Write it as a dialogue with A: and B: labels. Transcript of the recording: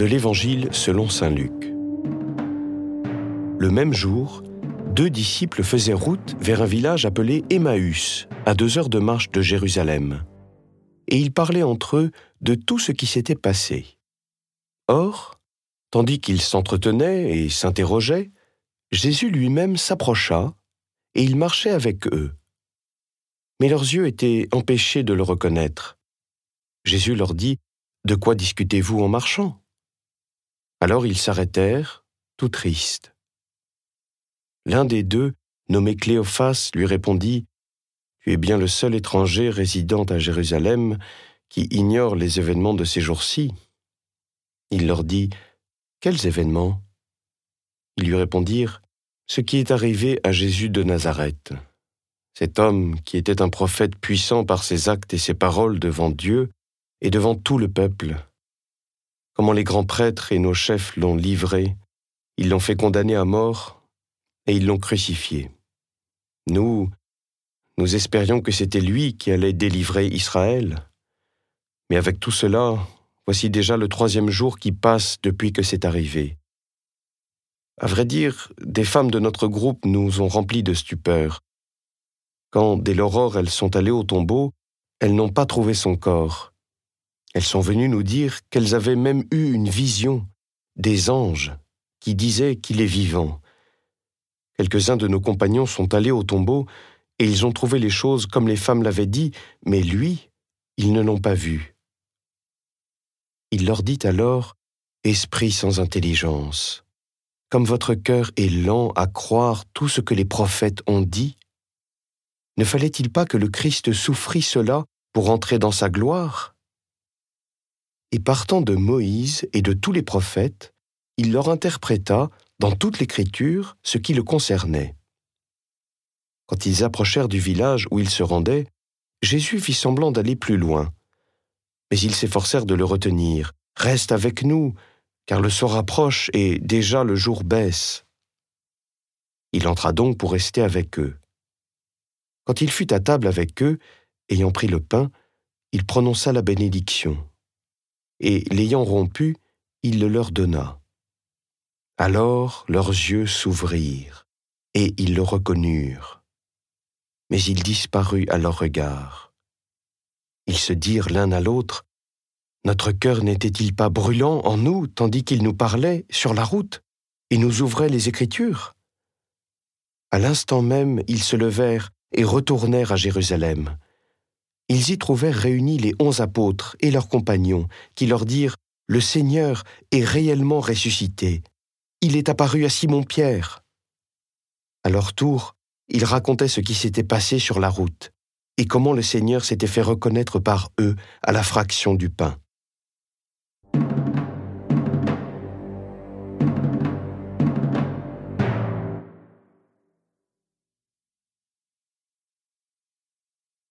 A: de l'Évangile selon Saint Luc. Le même jour, deux disciples faisaient route vers un village appelé Emmaüs, à deux heures de marche de Jérusalem. Et ils parlaient entre eux de tout ce qui s'était passé. Or, tandis qu'ils s'entretenaient et s'interrogeaient, Jésus lui-même s'approcha, et il marchait avec eux. Mais leurs yeux étaient empêchés de le reconnaître. Jésus leur dit, De quoi discutez-vous en marchant? Alors ils s'arrêtèrent, tout tristes. L'un des deux, nommé Cléophas, lui répondit, Tu es bien le seul étranger résidant à Jérusalem qui ignore les événements de ces jours-ci. Il leur dit, Quels événements? Ils lui répondirent, Ce qui est arrivé à Jésus de Nazareth. Cet homme, qui était un prophète puissant par ses actes et ses paroles devant Dieu, et devant tout le peuple. Comment les grands prêtres et nos chefs l'ont livré, ils l'ont fait condamner à mort, et ils l'ont crucifié. Nous, nous espérions que c'était lui qui allait délivrer Israël. Mais avec tout cela, voici déjà le troisième jour qui passe depuis que c'est arrivé. À vrai dire, des femmes de notre groupe nous ont remplis de stupeur. Quand, dès l'aurore, elles sont allées au tombeau, elles n'ont pas trouvé son corps. Elles sont venues nous dire qu'elles avaient même eu une vision des anges qui disaient qu'il est vivant. Quelques-uns de nos compagnons sont allés au tombeau et ils ont trouvé les choses comme les femmes l'avaient dit, mais lui, ils ne l'ont pas vu. Il leur dit alors, Esprit sans intelligence, comme votre cœur est lent à croire tout ce que les prophètes ont dit, ne fallait-il pas que le Christ souffrit cela pour entrer dans sa gloire? Et partant de Moïse et de tous les prophètes, il leur interpréta dans toute l'Écriture ce qui le concernait. Quand ils approchèrent du village où ils se rendaient, Jésus fit semblant d'aller plus loin. Mais ils s'efforcèrent de le retenir. Reste avec nous, car le soir approche et déjà le jour baisse. Il entra donc pour rester avec eux. Quand il fut à table avec eux, ayant pris le pain, il prononça la bénédiction et l'ayant rompu, il le leur donna. Alors leurs yeux s'ouvrirent, et ils le reconnurent. Mais il disparut à leur regard. Ils se dirent l'un à l'autre, Notre cœur n'était-il pas brûlant en nous tandis qu'il nous parlait sur la route et nous ouvrait les Écritures? À l'instant même, ils se levèrent et retournèrent à Jérusalem ils y trouvèrent réunis les onze apôtres et leurs compagnons, qui leur dirent Le Seigneur est réellement ressuscité. Il est apparu à Simon-Pierre. À leur tour, ils racontaient ce qui s'était passé sur la route et comment le Seigneur s'était fait reconnaître par eux à la fraction du pain.